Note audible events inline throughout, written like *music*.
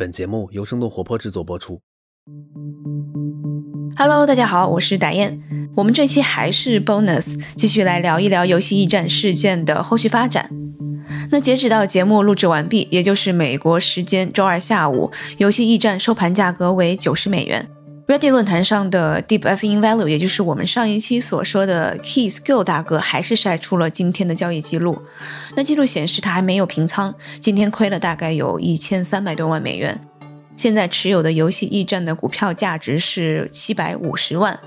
本节目由生动活泼制作播出。Hello，大家好，我是打燕。我们这期还是 bonus，继续来聊一聊游戏驿站事件的后续发展。那截止到节目录制完毕，也就是美国时间周二下午，游戏驿站收盘价格为九十美元。Reddit 论坛上的 Deep F in Value，也就是我们上一期所说的 Key Skill 大哥，还是晒出了今天的交易记录。那记录显示他还没有平仓，今天亏了大概有一千三百多万美元。现在持有的游戏驿站的股票价值是七百五十万。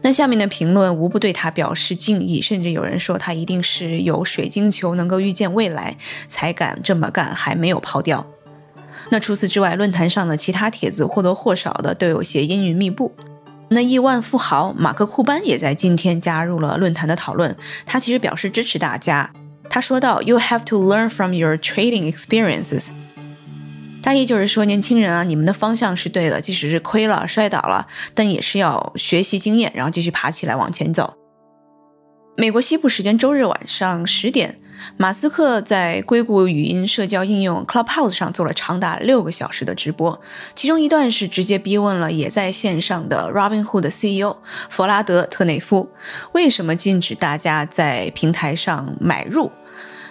那下面的评论无不对他表示敬意，甚至有人说他一定是有水晶球能够预见未来才敢这么干，还没有抛掉。那除此之外，论坛上的其他帖子或多或少的都有些阴云密布。那亿万富豪马克库班也在今天加入了论坛的讨论，他其实表示支持大家。他说道：“You have to learn from your trading experiences。”大意就是说，年轻人啊，你们的方向是对的，即使是亏了、摔倒了，但也是要学习经验，然后继续爬起来往前走。美国西部时间周日晚上十点，马斯克在硅谷语音社交应用 Clubhouse 上做了长达六个小时的直播，其中一段是直接逼问了也在线上的 Robinhood 的 CEO 弗拉德特内夫，为什么禁止大家在平台上买入？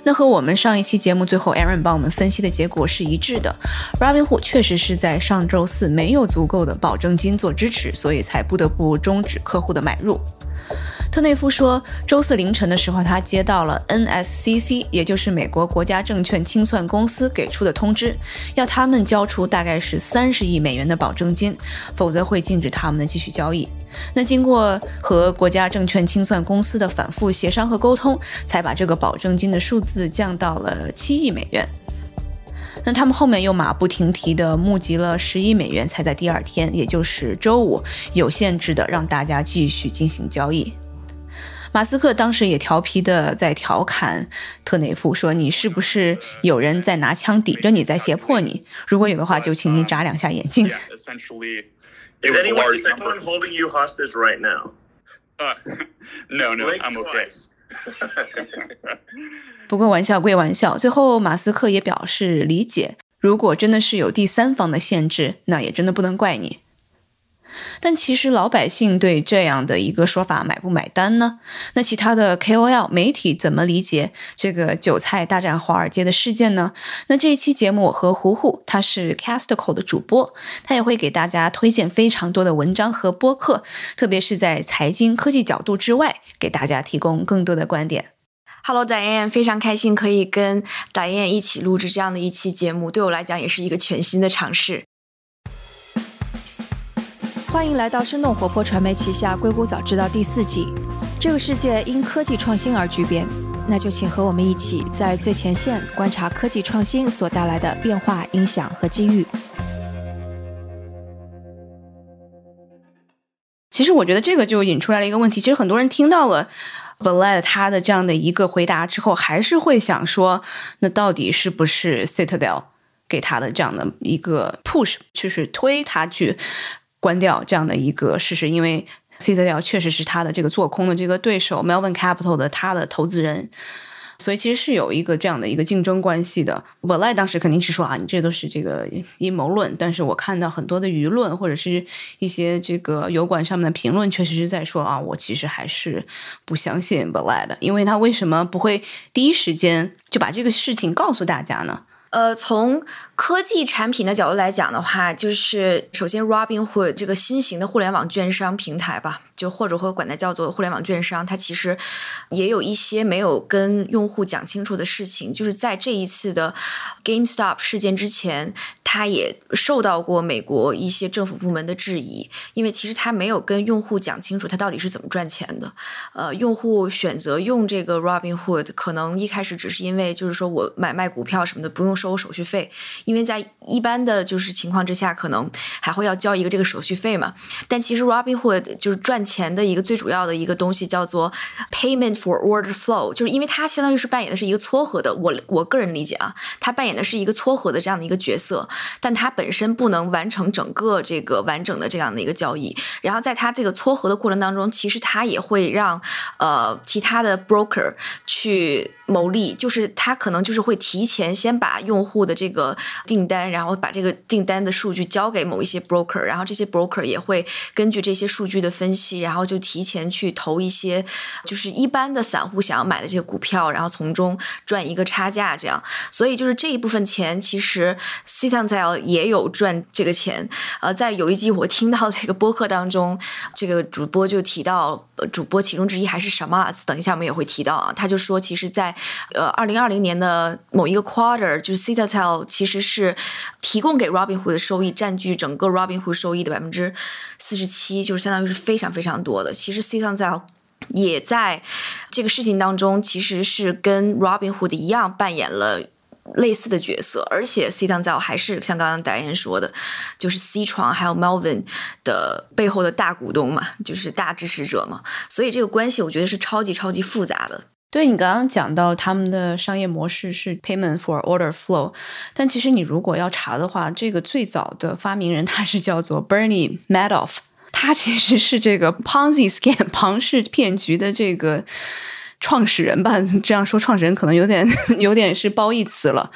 那和我们上一期节目最后 Aaron 帮我们分析的结果是一致的，Robinhood 确实是在上周四没有足够的保证金做支持，所以才不得不终止客户的买入。特内夫说，周四凌晨的时候，他接到了 NSCC，也就是美国国家证券清算公司给出的通知，要他们交出大概是三十亿美元的保证金，否则会禁止他们的继续交易。那经过和国家证券清算公司的反复协商和沟通，才把这个保证金的数字降到了七亿美元。那他们后面又马不停蹄地募集了十亿美元，才在第二天，也就是周五，有限制的让大家继续进行交易。马斯克当时也调皮的在调侃特内夫说：“你是不是有人在拿枪抵着你，在胁迫你？如果有的话，就请你眨两下眼睛。” Is anyone, is anyone holding you hostage right now? Uh, *laughs* no, no, I'm okay. *laughs* 不过玩笑归玩笑，最后马斯克也表示理解，如果真的是有第三方的限制，那也真的不能怪你。但其实老百姓对这样的一个说法买不买单呢？那其他的 KOL 媒体怎么理解这个韭菜大战华尔街的事件呢？那这一期节目我和胡胡，他是 Castco 的主播，他也会给大家推荐非常多的文章和播客，特别是在财经科技角度之外，给大家提供更多的观点。Hello，大雁，非常开心可以跟大雁一起录制这样的一期节目，对我来讲也是一个全新的尝试。欢迎来到生动活泼传媒旗下《硅谷早知道》第四季。这个世界因科技创新而巨变，那就请和我们一起在最前线观察科技创新所带来的变化、影响和机遇。其实我觉得这个就引出来了一个问题，其实很多人听到了 Vlad 他的这样的一个回答之后，还是会想说，那到底是不是 Citadel 给他的这样的一个 push，就是推他去？关掉这样的一个事实，因为 Citadel 确实是他的这个做空的这个对手，Melvin Capital 的他的投资人，所以其实是有一个这样的一个竞争关系的。我赖当时肯定是说啊，你这都是这个阴谋论，但是我看到很多的舆论或者是一些这个油管上面的评论，确实是在说啊，我其实还是不相信 b l a d 的，因为他为什么不会第一时间就把这个事情告诉大家呢？呃，从科技产品的角度来讲的话，就是首先 Robinhood 这个新型的互联网券商平台吧，就或者会管它叫做互联网券商，它其实也有一些没有跟用户讲清楚的事情。就是在这一次的 GameStop 事件之前，它也受到过美国一些政府部门的质疑，因为其实它没有跟用户讲清楚它到底是怎么赚钱的。呃，用户选择用这个 Robinhood，可能一开始只是因为就是说我买卖股票什么的不用。收手续费，因为在一般的就是情况之下，可能还会要交一个这个手续费嘛。但其实 Robinhood 就是赚钱的一个最主要的一个东西，叫做 Payment for Order Flow，就是因为它相当于是扮演的是一个撮合的。我我个人理解啊，它扮演的是一个撮合的这样的一个角色。但它本身不能完成整个这个完整的这样的一个交易。然后在它这个撮合的过程当中，其实它也会让呃其他的 broker 去。牟利就是他可能就是会提前先把用户的这个订单，然后把这个订单的数据交给某一些 broker，然后这些 broker 也会根据这些数据的分析，然后就提前去投一些就是一般的散户想要买的这些股票，然后从中赚一个差价，这样。所以就是这一部分钱，其实 c i t a n z e l 也有赚这个钱。呃，在有一集我听到这个播客当中，这个主播就提到，主播其中之一还是什么？等一下我们也会提到啊，他就说，其实，在呃，二零二零年的某一个 quarter，就是 Citadel 其实是提供给 Robinhood 的收益占据整个 Robinhood 收益的百分之四十七，就是相当于是非常非常多的。其实 Citadel 也在这个事情当中，其实是跟 Robinhood 一样扮演了类似的角色，而且 Citadel 还是像刚刚导演说的，就是 C 床还有 Melvin 的背后的大股东嘛，就是大支持者嘛，所以这个关系我觉得是超级超级复杂的。对你刚刚讲到他们的商业模式是 payment for order flow，但其实你如果要查的话，这个最早的发明人他是叫做 Bernie Madoff，他其实是这个 Ponzi scam *laughs* 庞氏骗局的这个创始人吧？这样说创始人可能有点 *laughs* 有点是褒义词了，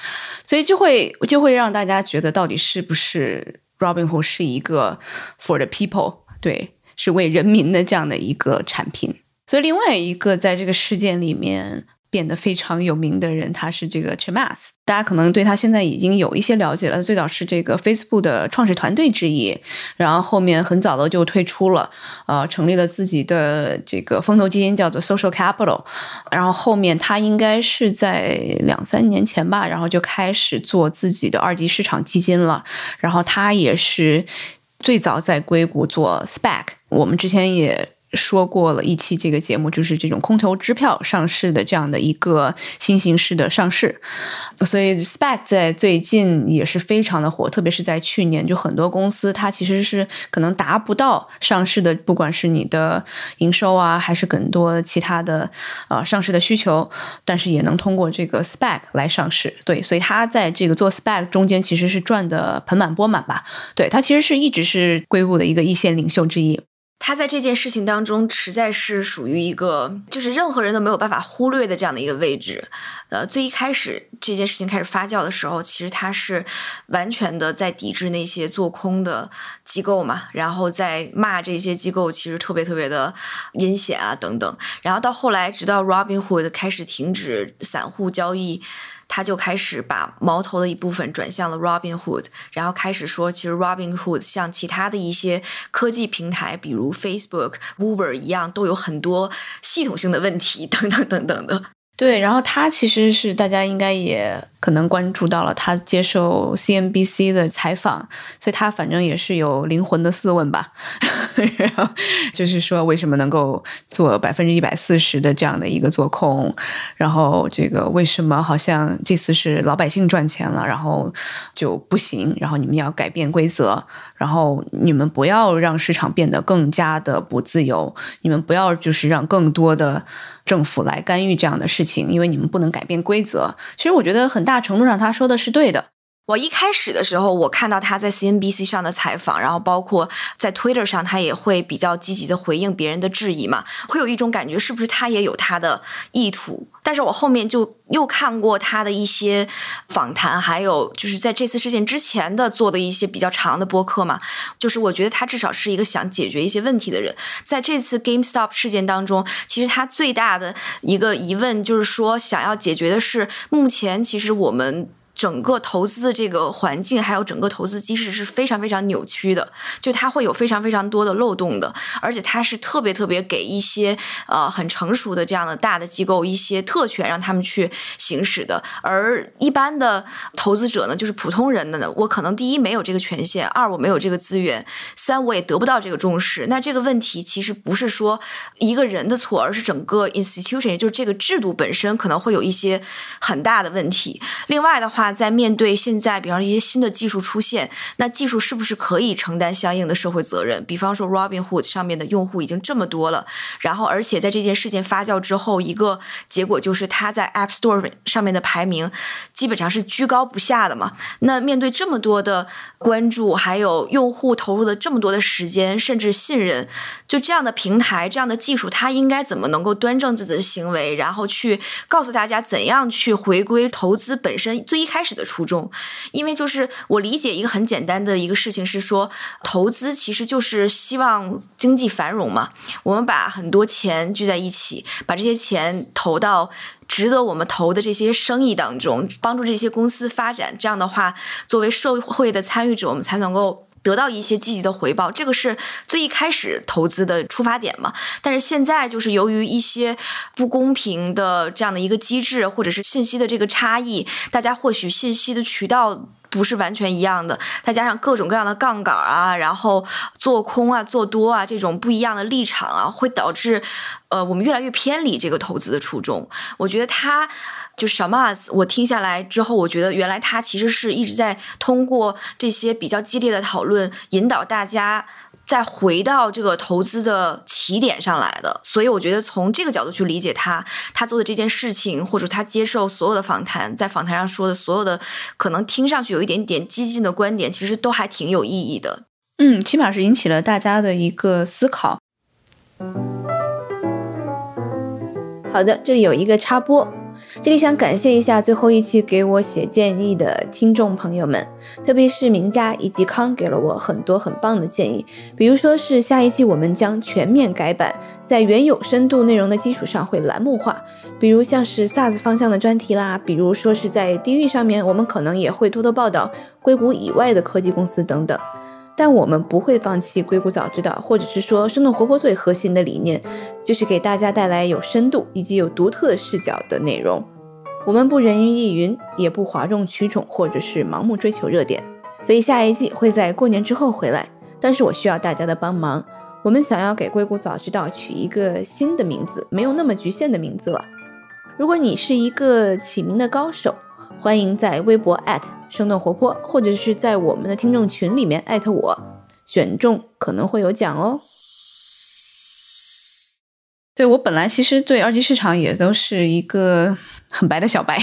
所以就会就会让大家觉得到底是不是 Robinhood 是一个 for the people，对，是为人民的这样的一个产品。所以，另外一个在这个事件里面变得非常有名的人，他是这个 Chamath。大家可能对他现在已经有一些了解了。最早是这个 Facebook 的创始团队之一，然后后面很早的就退出了，呃，成立了自己的这个风投基金，叫做 Social Capital。然后后面他应该是在两三年前吧，然后就开始做自己的二级市场基金了。然后他也是最早在硅谷做 SPAC。我们之前也。说过了一期这个节目，就是这种空头支票上市的这样的一个新形式的上市，所以 SPAC 在最近也是非常的火，特别是在去年，就很多公司它其实是可能达不到上市的，不管是你的营收啊，还是更多其他的啊上市的需求，但是也能通过这个 SPAC 来上市。对，所以他在这个做 SPAC 中间其实是赚的盆满钵满吧。对他其实是一直是硅谷的一个一线领袖之一。他在这件事情当中实在是属于一个，就是任何人都没有办法忽略的这样的一个位置。呃，最一开始这件事情开始发酵的时候，其实他是完全的在抵制那些做空的机构嘛，然后在骂这些机构其实特别特别的阴险啊等等。然后到后来，直到 Robinhood 开始停止散户交易。他就开始把矛头的一部分转向了 Robinhood，然后开始说，其实 Robinhood 像其他的一些科技平台，比如 Facebook、Uber 一样，都有很多系统性的问题，等等等等的。对，然后他其实是大家应该也可能关注到了，他接受 CNBC 的采访，所以他反正也是有灵魂的四问吧，*laughs* 然后就是说为什么能够做百分之一百四十的这样的一个做空，然后这个为什么好像这次是老百姓赚钱了，然后就不行，然后你们要改变规则，然后你们不要让市场变得更加的不自由，你们不要就是让更多的。政府来干预这样的事情，因为你们不能改变规则。其实我觉得很大程度上他说的是对的。我一开始的时候，我看到他在 CNBC 上的采访，然后包括在 Twitter 上，他也会比较积极的回应别人的质疑嘛，会有一种感觉，是不是他也有他的意图？但是我后面就又看过他的一些访谈，还有就是在这次事件之前的做的一些比较长的播客嘛，就是我觉得他至少是一个想解决一些问题的人。在这次 GameStop 事件当中，其实他最大的一个疑问就是说，想要解决的是目前其实我们。整个投资的这个环境，还有整个投资机制是非常非常扭曲的，就它会有非常非常多的漏洞的，而且它是特别特别给一些呃很成熟的这样的大的机构一些特权，让他们去行使的，而一般的投资者呢，就是普通人的呢，我可能第一没有这个权限，二我没有这个资源，三我也得不到这个重视。那这个问题其实不是说一个人的错，而是整个 institution，就是这个制度本身可能会有一些很大的问题。另外的话。在面对现在，比方说一些新的技术出现，那技术是不是可以承担相应的社会责任？比方说，Robinhood 上面的用户已经这么多了，然后而且在这件事件发酵之后，一个结果就是它在 App Store 上面的排名基本上是居高不下的嘛。那面对这么多的关注，还有用户投入的这么多的时间，甚至信任，就这样的平台、这样的技术，它应该怎么能够端正自己的行为，然后去告诉大家怎样去回归投资本身最一开开始的初衷？因为就是我理解一个很简单的一个事情是说，投资其实就是希望经济繁荣嘛。我们把很多钱聚在一起，把这些钱投到。值得我们投的这些生意当中，帮助这些公司发展，这样的话，作为社会的参与者，我们才能够得到一些积极的回报。这个是最一开始投资的出发点嘛？但是现在就是由于一些不公平的这样的一个机制，或者是信息的这个差异，大家获取信息的渠道。不是完全一样的，再加上各种各样的杠杆啊，然后做空啊、做多啊这种不一样的立场啊，会导致呃我们越来越偏离这个投资的初衷。我觉得他就 Shamas，我听下来之后，我觉得原来他其实是一直在通过这些比较激烈的讨论，引导大家。再回到这个投资的起点上来的，所以我觉得从这个角度去理解他，他做的这件事情，或者他接受所有的访谈，在访谈上说的所有的可能听上去有一点点激进的观点，其实都还挺有意义的。嗯，起码是引起了大家的一个思考。好的，这里有一个插播。这里想感谢一下最后一期给我写建议的听众朋友们，特别是名家以及康给了我很多很棒的建议。比如说是下一期我们将全面改版，在原有深度内容的基础上会栏目化，比如像是 SaaS 方向的专题啦，比如说是在地域上面，我们可能也会多多报道硅谷以外的科技公司等等。但我们不会放弃硅谷早知道，或者是说生动活泼最核心的理念，就是给大家带来有深度以及有独特视角的内容。我们不人云亦云，也不哗众取宠，或者是盲目追求热点。所以下一季会在过年之后回来，但是我需要大家的帮忙。我们想要给硅谷早知道取一个新的名字，没有那么局限的名字了。如果你是一个起名的高手。欢迎在微博生动活泼，或者是在我们的听众群里面艾特我，选中可能会有奖哦。对我本来其实对二级市场也都是一个很白的小白。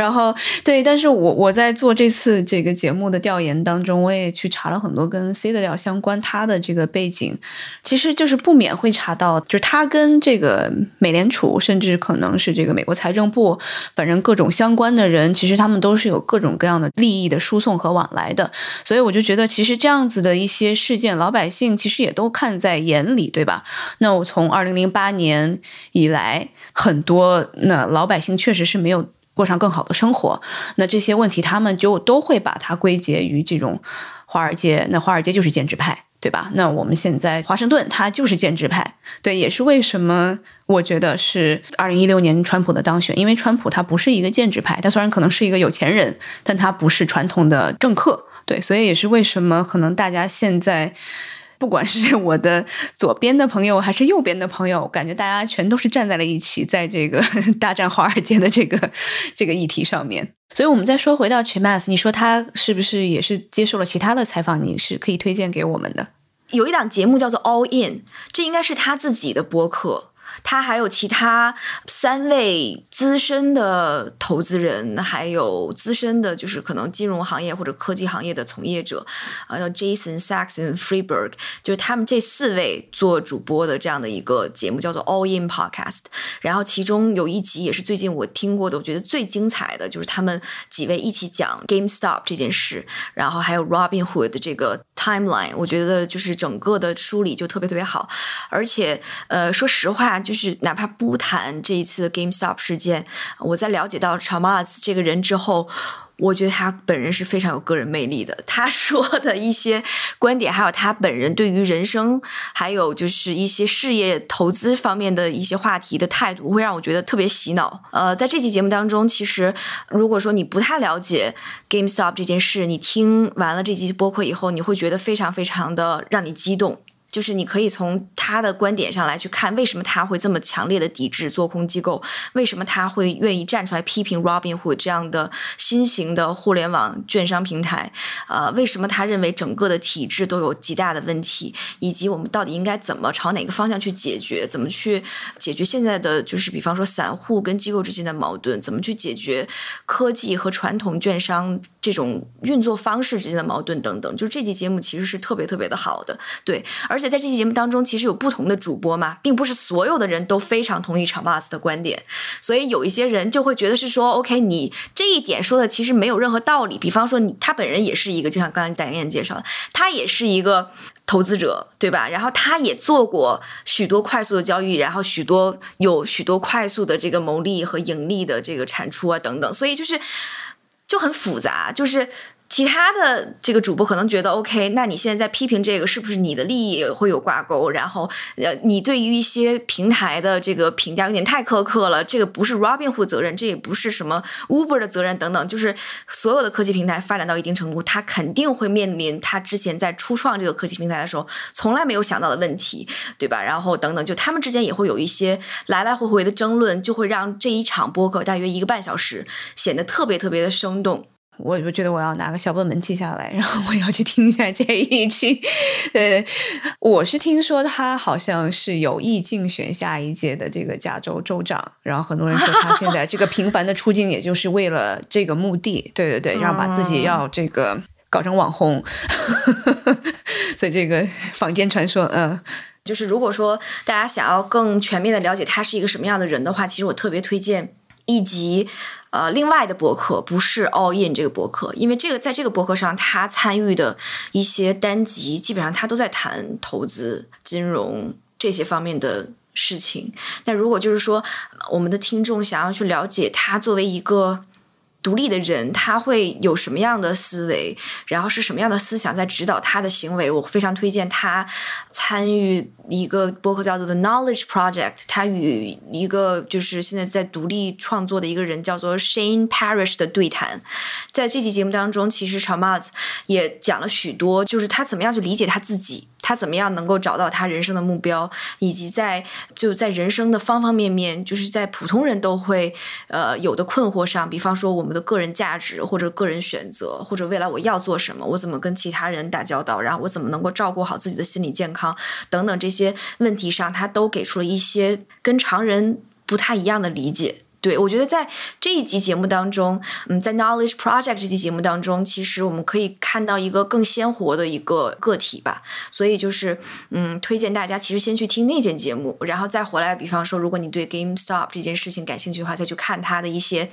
然后对，但是我我在做这次这个节目的调研当中，我也去查了很多跟 C 的调相关，他的这个背景，其实就是不免会查到，就是他跟这个美联储，甚至可能是这个美国财政部，反正各种相关的人，其实他们都是有各种各样的利益的输送和往来的，所以我就觉得，其实这样子的一些事件，老百姓其实也都看在眼里，对吧？那我从二零零八年以来，很多那老百姓确实是没有。过上更好的生活，那这些问题他们就都会把它归结于这种华尔街。那华尔街就是建制派，对吧？那我们现在华盛顿它就是建制派，对，也是为什么我觉得是二零一六年川普的当选，因为川普他不是一个建制派，他虽然可能是一个有钱人，但他不是传统的政客，对，所以也是为什么可能大家现在。不管是 *laughs* 我的左边的朋友还是右边的朋友，感觉大家全都是站在了一起，在这个 *laughs* 大战华尔街的这个这个议题上面。所以，我们再说回到 Chimas，你说他是不是也是接受了其他的采访？你是可以推荐给我们的。有一档节目叫做 All In，这应该是他自己的播客。他还有其他三位资深的投资人，还有资深的，就是可能金融行业或者科技行业的从业者，呃，叫 Jason Saxon Freeberg，就是他们这四位做主播的这样的一个节目，叫做 All In Podcast。然后其中有一集也是最近我听过的，我觉得最精彩的就是他们几位一起讲 GameStop 这件事，然后还有 Robinhood 这个 Timeline，我觉得就是整个的梳理就特别特别好，而且呃，说实话。就是哪怕不谈这一次 GameStop 事件，我在了解到 Chamas 这个人之后，我觉得他本人是非常有个人魅力的。他 *laughs* 说的一些观点，还有他本人对于人生，还有就是一些事业投资方面的一些话题的态度，会让我觉得特别洗脑。呃，在这期节目当中，其实如果说你不太了解 GameStop 这件事，你听完了这期播客以后，你会觉得非常非常的让你激动。就是你可以从他的观点上来去看，为什么他会这么强烈的抵制做空机构，为什么他会愿意站出来批评 Robinhood 这样的新型的互联网券商平台，呃，为什么他认为整个的体制都有极大的问题，以及我们到底应该怎么朝哪个方向去解决，怎么去解决现在的就是比方说散户跟机构之间的矛盾，怎么去解决科技和传统券商这种运作方式之间的矛盾等等，就是这期节目其实是特别特别的好的，对，而。且在这期节目当中，其实有不同的主播嘛，并不是所有的人都非常同意长马斯的观点，所以有一些人就会觉得是说，OK，你这一点说的其实没有任何道理。比方说，你他本人也是一个，就像刚才戴燕介绍的，他也是一个投资者，对吧？然后他也做过许多快速的交易，然后许多有许多快速的这个牟利和盈利的这个产出啊等等，所以就是就很复杂，就是。其他的这个主播可能觉得 OK，那你现在在批评这个，是不是你的利益会有挂钩？然后，呃，你对于一些平台的这个评价有点太苛刻了，这个不是 Robinhood 责任，这也不是什么 Uber 的责任等等。就是所有的科技平台发展到一定程度，它肯定会面临它之前在初创这个科技平台的时候从来没有想到的问题，对吧？然后等等，就他们之间也会有一些来来回回的争论，就会让这一场播客大约一个半小时显得特别特别的生动。我我觉得我要拿个小本本记下来，然后我要去听一下这一期。呃，我是听说他好像是有意竞选下一届的这个加州州长，然后很多人说他现在这个频繁的出镜，也就是为了这个目的。对对对，然后把自己要这个搞成网红，*laughs* 所以这个坊间传说，嗯，就是如果说大家想要更全面的了解他是一个什么样的人的话，其实我特别推荐以及。呃，另外的博客不是 All In 这个博客，因为这个在这个博客上，他参与的一些单集，基本上他都在谈投资、金融这些方面的事情。但如果就是说，我们的听众想要去了解他作为一个。独立的人他会有什么样的思维，然后是什么样的思想在指导他的行为？我非常推荐他参与一个博客叫做 The Knowledge Project，他与一个就是现在在独立创作的一个人叫做 Shane Parrish 的对谈。在这期节目当中，其实 Chamaz 也讲了许多，就是他怎么样去理解他自己。他怎么样能够找到他人生的目标，以及在就在人生的方方面面，就是在普通人都会呃有的困惑上，比方说我们的个人价值或者个人选择，或者未来我要做什么，我怎么跟其他人打交道，然后我怎么能够照顾好自己的心理健康等等这些问题上，他都给出了一些跟常人不太一样的理解。对，我觉得在这一集节目当中，嗯，在 Knowledge Project 这期节目当中，其实我们可以看到一个更鲜活的一个个体吧。所以就是，嗯，推荐大家其实先去听那件节目，然后再回来。比方说，如果你对 GameStop 这件事情感兴趣的话，再去看他的一些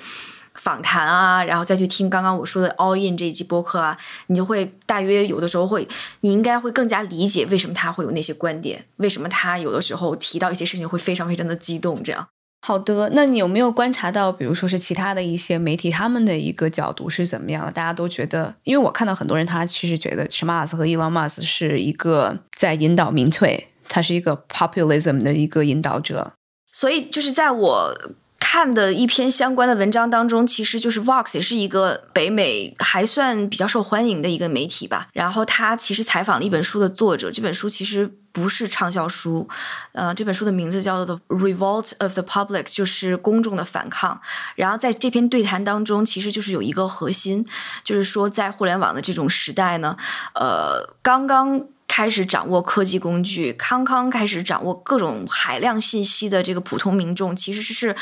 访谈啊，然后再去听刚刚我说的 All In 这一集播客啊，你就会大约有的时候会，你应该会更加理解为什么他会有那些观点，为什么他有的时候提到一些事情会非常非常的激动，这样。好的，那你有没有观察到，比如说是其他的一些媒体，他们的一个角度是怎么样的？大家都觉得，因为我看到很多人，他其实觉得 c h a m a s 和 Elon Musk 是一个在引导民粹，他是一个 populism 的一个引导者。所以就是在我。看的一篇相关的文章当中，其实就是 Vox 也是一个北美还算比较受欢迎的一个媒体吧。然后他其实采访了一本书的作者，这本书其实不是畅销书，呃，这本书的名字叫做《The Revolt of the Public》，就是公众的反抗。然后在这篇对谈当中，其实就是有一个核心，就是说在互联网的这种时代呢，呃，刚刚。开始掌握科技工具，康康开始掌握各种海量信息的这个普通民众，其实是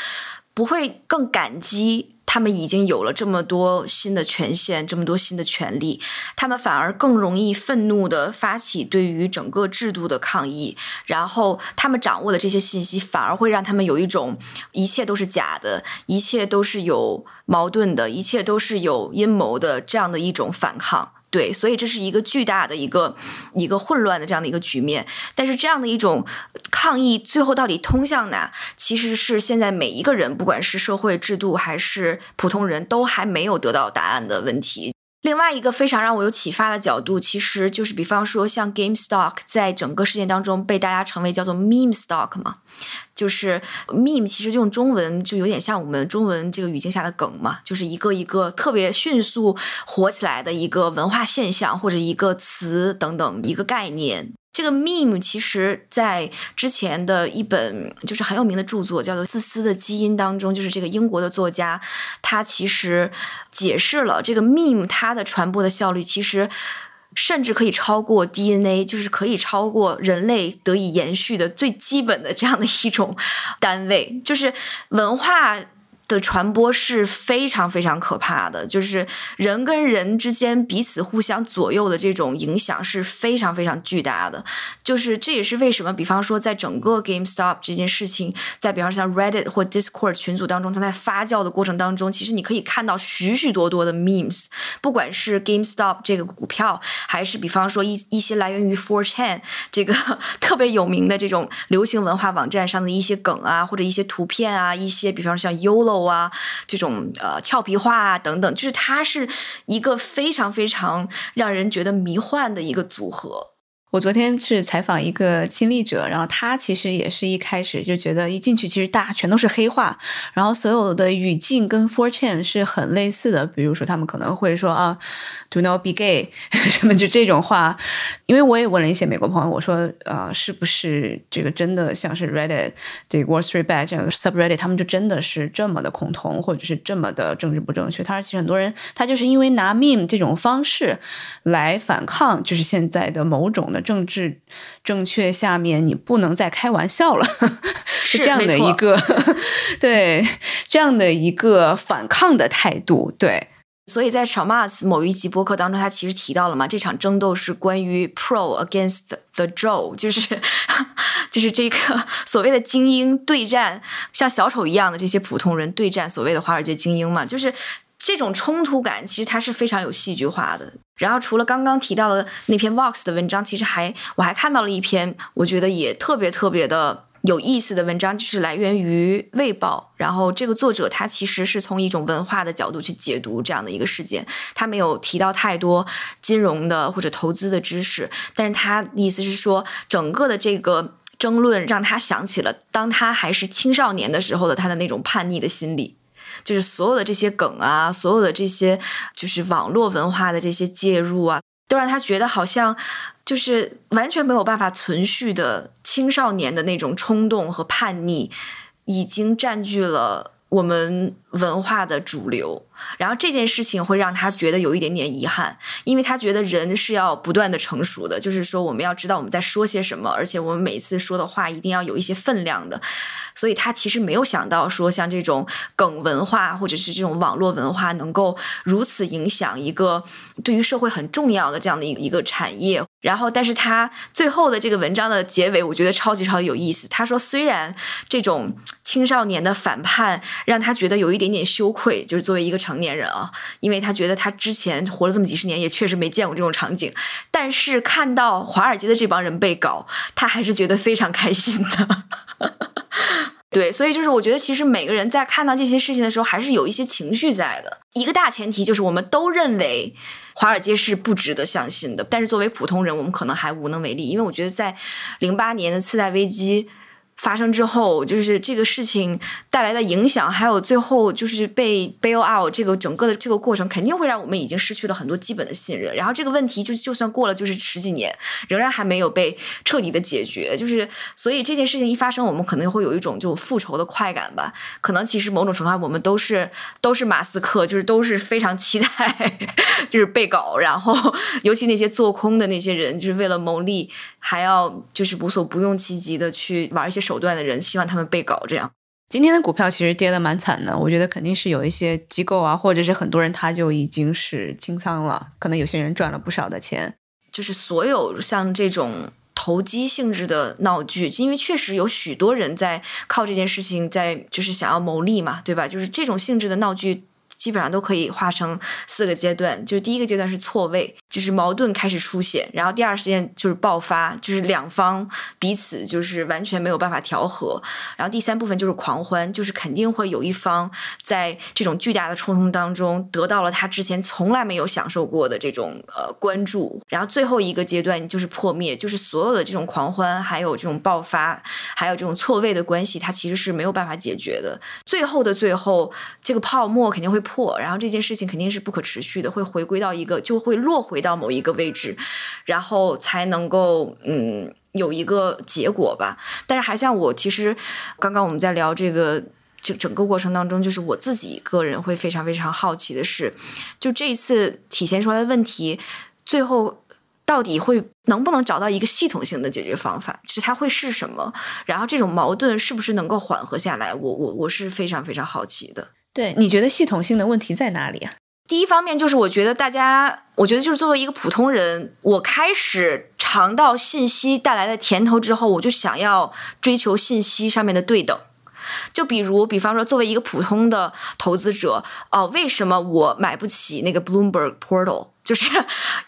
不会更感激他们已经有了这么多新的权限、这么多新的权利，他们反而更容易愤怒的发起对于整个制度的抗议。然后他们掌握的这些信息，反而会让他们有一种一切都是假的，一切都是有矛盾的，一切都是有阴谋的这样的一种反抗。对，所以这是一个巨大的一个一个混乱的这样的一个局面。但是这样的一种抗议，最后到底通向哪？其实是现在每一个人，不管是社会制度还是普通人都还没有得到答案的问题。另外一个非常让我有启发的角度，其实就是比方说像 Game Stock 在整个事件当中被大家称为叫做 Meme Stock 嘛。就是 meme，其实用中文就有点像我们中文这个语境下的梗嘛，就是一个一个特别迅速火起来的一个文化现象或者一个词等等一个概念。这个 meme 其实，在之前的一本就是很有名的著作，叫做《自私的基因》当中，就是这个英国的作家，他其实解释了这个 meme 它的传播的效率，其实甚至可以超过 DNA，就是可以超过人类得以延续的最基本的这样的一种单位，就是文化。的传播是非常非常可怕的，就是人跟人之间彼此互相左右的这种影响是非常非常巨大的。就是这也是为什么，比方说在整个 GameStop 这件事情，在比方说像 Reddit 或 Discord 群组当中，它在发酵的过程当中，其实你可以看到许许多多的 memes，不管是 GameStop 这个股票，还是比方说一一些来源于 4chan 这个 *laughs* 特别有名的这种流行文化网站上的一些梗啊，或者一些图片啊，一些比方说像 Yolo。啊，这种呃俏皮话啊等等，就是它是一个非常非常让人觉得迷幻的一个组合。我昨天是采访一个亲历者，然后他其实也是一开始就觉得一进去其实大家全都是黑话，然后所有的语境跟 f o r t u n e 是很类似的，比如说他们可能会说啊，Do not be gay *laughs* 什么就这种话。因为我也问了一些美国朋友，我说啊，是不是这个真的像是 Reddit 这个 Wall Street bad 这样的 subreddit，他们就真的是这么的恐同，或者是这么的政治不正确？他说其实很多人他就是因为拿 meme 这种方式来反抗，就是现在的某种的。政治正确下面，你不能再开玩笑了，*laughs* 是这样的一个 *laughs* 对这样的一个反抗的态度。对，所以在小 Mars 某一集播客当中，他其实提到了嘛，这场争斗是关于 Pro against the Joe，就是 *laughs* 就是这个所谓的精英对战，像小丑一样的这些普通人对战所谓的华尔街精英嘛，就是。这种冲突感其实它是非常有戏剧化的。然后除了刚刚提到的那篇 Vox 的文章，其实还我还看到了一篇我觉得也特别特别的有意思的文章，就是来源于《卫报》。然后这个作者他其实是从一种文化的角度去解读这样的一个事件，他没有提到太多金融的或者投资的知识，但是他意思是说，整个的这个争论让他想起了当他还是青少年的时候的他的那种叛逆的心理。就是所有的这些梗啊，所有的这些就是网络文化的这些介入啊，都让他觉得好像就是完全没有办法存续的青少年的那种冲动和叛逆，已经占据了我们文化的主流。然后这件事情会让他觉得有一点点遗憾，因为他觉得人是要不断的成熟的，就是说我们要知道我们在说些什么，而且我们每次说的话一定要有一些分量的。所以他其实没有想到说像这种梗文化或者是这种网络文化能够如此影响一个对于社会很重要的这样的一个一个产业。然后，但是他最后的这个文章的结尾，我觉得超级超级有意思。他说，虽然这种青少年的反叛让他觉得有一点点羞愧，就是作为一个。成年人啊，因为他觉得他之前活了这么几十年，也确实没见过这种场景。但是看到华尔街的这帮人被搞，他还是觉得非常开心的。*laughs* 对，所以就是我觉得，其实每个人在看到这些事情的时候，还是有一些情绪在的。一个大前提就是，我们都认为华尔街是不值得相信的。但是作为普通人，我们可能还无能为力，因为我觉得在零八年的次贷危机。发生之后，就是这个事情带来的影响，还有最后就是被 bail out 这个整个的这个过程，肯定会让我们已经失去了很多基本的信任。然后这个问题就就算过了就是十几年，仍然还没有被彻底的解决。就是所以这件事情一发生，我们可能会有一种就复仇的快感吧。可能其实某种程度上，我们都是都是马斯克，就是都是非常期待，就是被搞。然后尤其那些做空的那些人，就是为了牟利，还要就是无所不用其极的去玩一些。手段的人希望他们被搞这样。今天的股票其实跌的蛮惨的，我觉得肯定是有一些机构啊，或者是很多人他就已经是清仓了，可能有些人赚了不少的钱。就是所有像这种投机性质的闹剧，因为确实有许多人在靠这件事情在就是想要牟利嘛，对吧？就是这种性质的闹剧。基本上都可以划成四个阶段，就是第一个阶段是错位，就是矛盾开始出现，然后第二时间就是爆发，就是两方彼此就是完全没有办法调和，然后第三部分就是狂欢，就是肯定会有一方在这种巨大的冲突当中得到了他之前从来没有享受过的这种呃关注，然后最后一个阶段就是破灭，就是所有的这种狂欢还有这种爆发，还有这种错位的关系，它其实是没有办法解决的，最后的最后，这个泡沫肯定会。破，然后这件事情肯定是不可持续的，会回归到一个就会落回到某一个位置，然后才能够嗯有一个结果吧。但是还像我其实刚刚我们在聊这个。就整个过程当中，就是我自己个人会非常非常好奇的是，就这一次体现出来的问题，最后到底会能不能找到一个系统性的解决方法？就是它会是什么？然后这种矛盾是不是能够缓和下来？我我我是非常非常好奇的。对，你觉得系统性的问题在哪里啊？第一方面就是我觉得大家，我觉得就是作为一个普通人，我开始尝到信息带来的甜头之后，我就想要追求信息上面的对等。就比如，比方说，作为一个普通的投资者，哦，为什么我买不起那个 Bloomberg Portal？*laughs* 就是，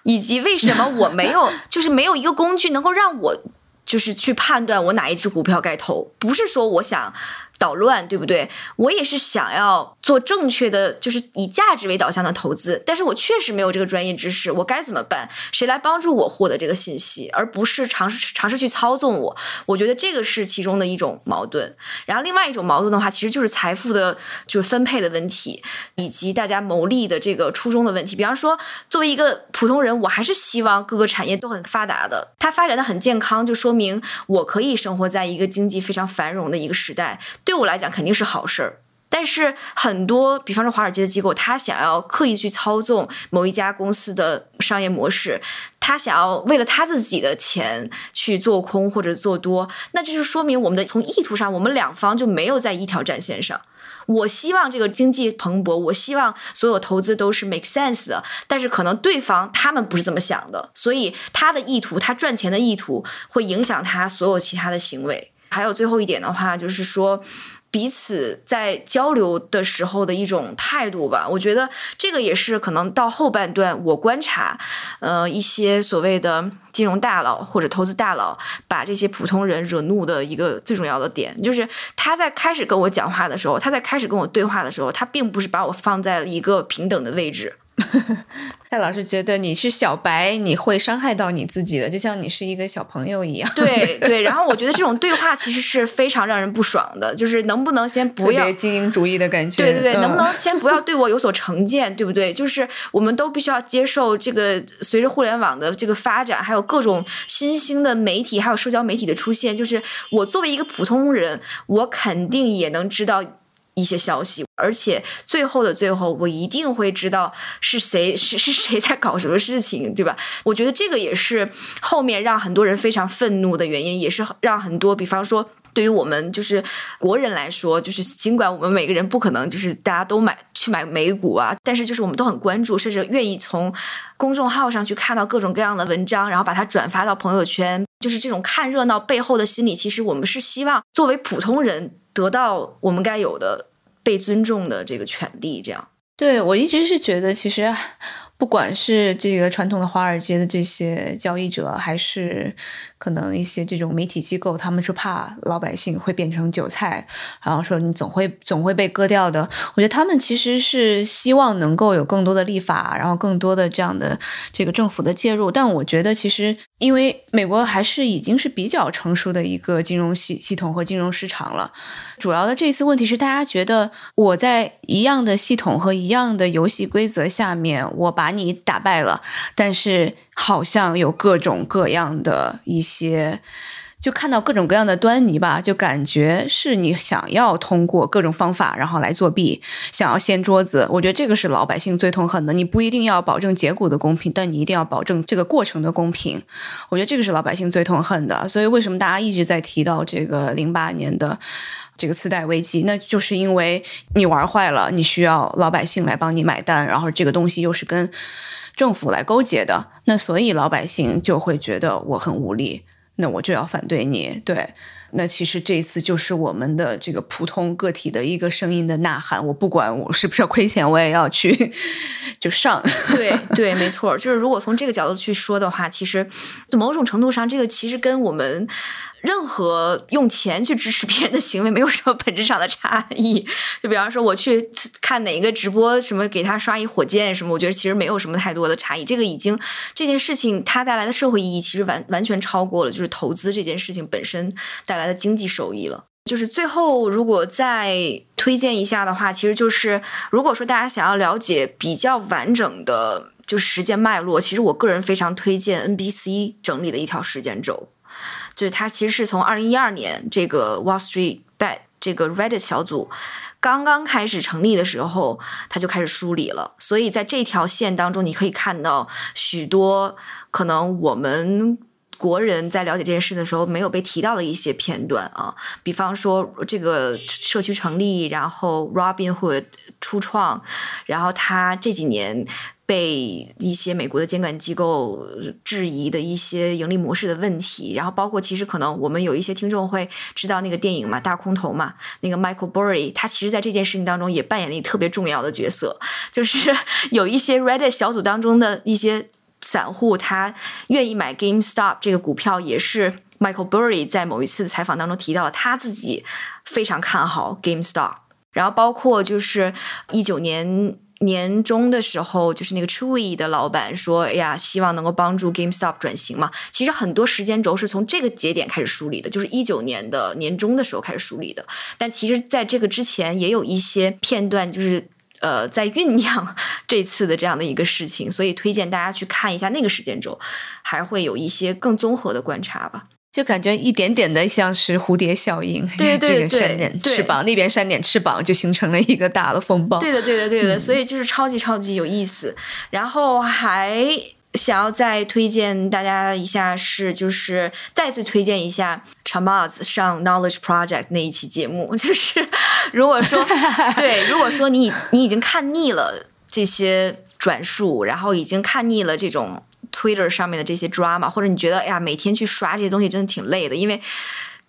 以及为什么我没有，*laughs* 就是没有一个工具能够让我，就是去判断我哪一只股票该投？不是说我想。捣乱，对不对？我也是想要做正确的，就是以价值为导向的投资，但是我确实没有这个专业知识，我该怎么办？谁来帮助我获得这个信息，而不是尝试尝试去操纵我？我觉得这个是其中的一种矛盾。然后另外一种矛盾的话，其实就是财富的，就是分配的问题，以及大家牟利的这个初衷的问题。比方说，作为一个普通人，我还是希望各个产业都很发达的，它发展的很健康，就说明我可以生活在一个经济非常繁荣的一个时代。对我来讲肯定是好事儿，但是很多，比方说华尔街的机构，他想要刻意去操纵某一家公司的商业模式，他想要为了他自己的钱去做空或者做多，那这就说明我们的从意图上，我们两方就没有在一条战线上。我希望这个经济蓬勃，我希望所有投资都是 make sense 的，但是可能对方他们不是这么想的，所以他的意图，他赚钱的意图会影响他所有其他的行为。还有最后一点的话，就是说彼此在交流的时候的一种态度吧。我觉得这个也是可能到后半段我观察，呃，一些所谓的金融大佬或者投资大佬把这些普通人惹怒的一个最重要的点，就是他在开始跟我讲话的时候，他在开始跟我对话的时候，他并不是把我放在了一个平等的位置。*laughs* 戴老师觉得你是小白，你会伤害到你自己的，就像你是一个小朋友一样。对 *laughs* 对，然后我觉得这种对话其实是非常让人不爽的，就是能不能先不要精英主义的感觉？对对对，能不能先不要对我有所成见？对不对？就是我们都必须要接受这个，随着互联网的这个发展，还有各种新兴的媒体，还有社交媒体的出现，就是我作为一个普通人，我肯定也能知道。一些消息，而且最后的最后，我一定会知道是谁是是谁在搞什么事情，对吧？我觉得这个也是后面让很多人非常愤怒的原因，也是让很多，比方说对于我们就是国人来说，就是尽管我们每个人不可能就是大家都买去买美股啊，但是就是我们都很关注，甚至愿意从公众号上去看到各种各样的文章，然后把它转发到朋友圈，就是这种看热闹背后的心理，其实我们是希望作为普通人得到我们该有的。被尊重的这个权利，这样对我一直是觉得，其实。不管是这个传统的华尔街的这些交易者，还是可能一些这种媒体机构，他们是怕老百姓会变成韭菜，然后说你总会总会被割掉的。我觉得他们其实是希望能够有更多的立法，然后更多的这样的这个政府的介入。但我觉得其实，因为美国还是已经是比较成熟的一个金融系系统和金融市场了。主要的这次问题是，大家觉得我在一样的系统和一样的游戏规则下面，我把把你打败了，但是好像有各种各样的一些，就看到各种各样的端倪吧，就感觉是你想要通过各种方法，然后来作弊，想要掀桌子。我觉得这个是老百姓最痛恨的。你不一定要保证结果的公平，但你一定要保证这个过程的公平。我觉得这个是老百姓最痛恨的。所以为什么大家一直在提到这个零八年的？这个次贷危机，那就是因为你玩坏了，你需要老百姓来帮你买单，然后这个东西又是跟政府来勾结的，那所以老百姓就会觉得我很无力，那我就要反对你，对。那其实这一次就是我们的这个普通个体的一个声音的呐喊。我不管我是不是要亏钱，我也要去就上。对对，没错。就是如果从这个角度去说的话，其实某种程度上，这个其实跟我们任何用钱去支持别人的行为没有什么本质上的差异。就比方说，我去看哪一个直播，什么给他刷一火箭什么，我觉得其实没有什么太多的差异。这个已经这件事情它带来的社会意义，其实完完全超过了就是投资这件事情本身带。来的经济收益了。就是最后，如果再推荐一下的话，其实就是如果说大家想要了解比较完整的，就是时间脉络，其实我个人非常推荐 NBC 整理的一条时间轴，就是它其实是从二零一二年这个 Wall Street Bet 这个 Reddit 小组刚刚开始成立的时候，它就开始梳理了。所以在这条线当中，你可以看到许多可能我们。国人在了解这件事的时候没有被提到的一些片段啊，比方说这个社区成立，然后 Robinhood 初创，然后他这几年被一些美国的监管机构质疑的一些盈利模式的问题，然后包括其实可能我们有一些听众会知道那个电影嘛，大空头嘛，那个 Michael Burry，他其实在这件事情当中也扮演了一特别重要的角色，就是 *laughs* 有一些 Reddit 小组当中的一些。散户他愿意买 GameStop 这个股票，也是 Michael Burry 在某一次采访当中提到了他自己非常看好 GameStop。然后包括就是一九年年中的时候，就是那个 Chewy 的老板说：“哎呀，希望能够帮助 GameStop 转型嘛。”其实很多时间轴是从这个节点开始梳理的，就是一九年的年中的时候开始梳理的。但其实在这个之前也有一些片段，就是。呃，在酝酿 *laughs* 这次的这样的一个事情，所以推荐大家去看一下那个时间轴，还会有一些更综合的观察吧。就感觉一点点的像是蝴蝶效应，对对对，*laughs* 扇点翅膀，那边扇点翅膀，就形成了一个大的风暴。对的，对的，对的，所以就是超级超级有意思。然后还。想要再推荐大家一下是，就是再次推荐一下 Chamaz 上 Knowledge Project 那一期节目。*laughs* 就是如果说 *laughs* 对，如果说你你已经看腻了这些转述，然后已经看腻了这种 Twitter 上面的这些 drama，或者你觉得哎呀每天去刷这些东西真的挺累的，因为。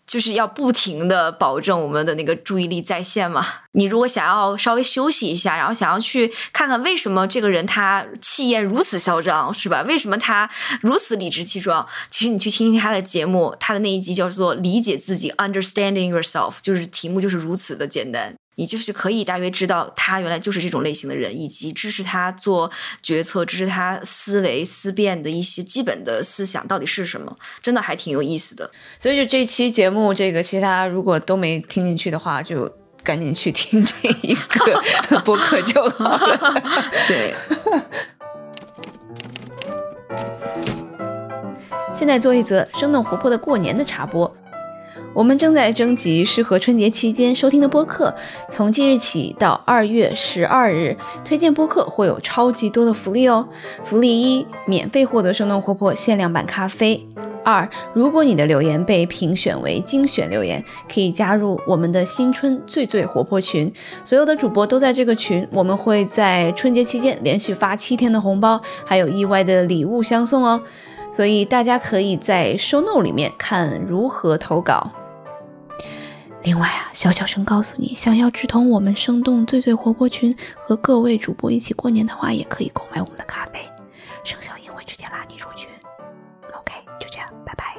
就是要不停的保证我们的那个注意力在线嘛。你如果想要稍微休息一下，然后想要去看看为什么这个人他气焰如此嚣张，是吧？为什么他如此理直气壮？其实你去听听他的节目，他的那一集叫做《理解自己》（Understanding Yourself），就是题目就是如此的简单。你就是可以大约知道他原来就是这种类型的人，以及支持他做决策、支持他思维思辨的一些基本的思想到底是什么，真的还挺有意思的。所以就这期节目，这个其他如果都没听进去的话，就赶紧去听这一个 *laughs* 播客就好了。*laughs* 对。*laughs* 现在做一则生动活泼的过年的茶播。我们正在征集适合春节期间收听的播客，从即日起到二月十二日，推荐播客会有超级多的福利哦。福利一：免费获得生动活泼限量版咖啡；二，如果你的留言被评选为精选留言，可以加入我们的新春最最活泼群，所有的主播都在这个群。我们会在春节期间连续发七天的红包，还有意外的礼物相送哦。所以大家可以在 show note 里面看如何投稿。另外啊，小小声告诉你，想要直通我们生动最最活泼群和各位主播一起过年的话，也可以购买我们的咖啡。生肖英会直接拉你入群。OK，就这样，拜拜。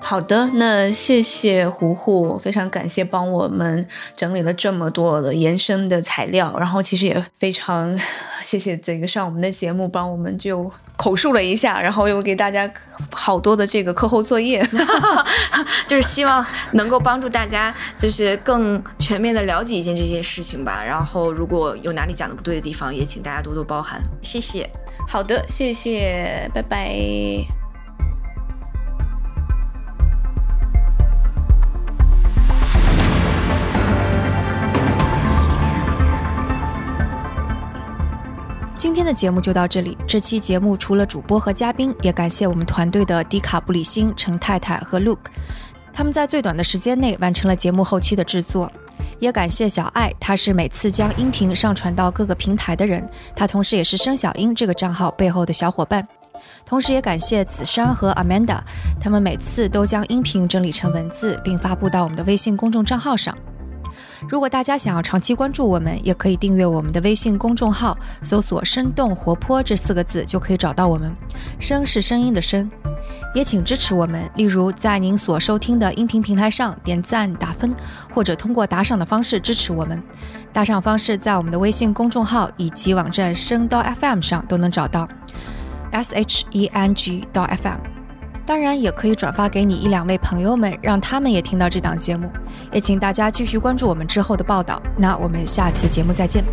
好的，那谢谢胡胡，非常感谢帮我们整理了这么多的延伸的材料，然后其实也非常。谢谢这个上我们的节目，帮我们就口述了一下，然后又给大家好多的这个课后作业，*laughs* *laughs* 就是希望能够帮助大家，就是更全面的了解一件这件事情吧。然后如果有哪里讲的不对的地方，也请大家多多包涵。谢谢。好的，谢谢，拜拜。今天的节目就到这里。这期节目除了主播和嘉宾，也感谢我们团队的迪卡布里辛、陈太太和 Luke，他们在最短的时间内完成了节目后期的制作。也感谢小爱，她是每次将音频上传到各个平台的人，她同时也是生小英这个账号背后的小伙伴。同时也感谢子珊和 Amanda，他们每次都将音频整理成文字，并发布到我们的微信公众账号上。如果大家想要长期关注我们，也可以订阅我们的微信公众号，搜索“生动活泼”这四个字就可以找到我们。声是声音的声，也请支持我们，例如在您所收听的音频平台上点赞打分，或者通过打赏的方式支持我们。打赏方式在我们的微信公众号以及网站声道 FM 上都能找到，s h e n g 到 FM。当然，也可以转发给你一两位朋友们，让他们也听到这档节目。也请大家继续关注我们之后的报道。那我们下次节目再见。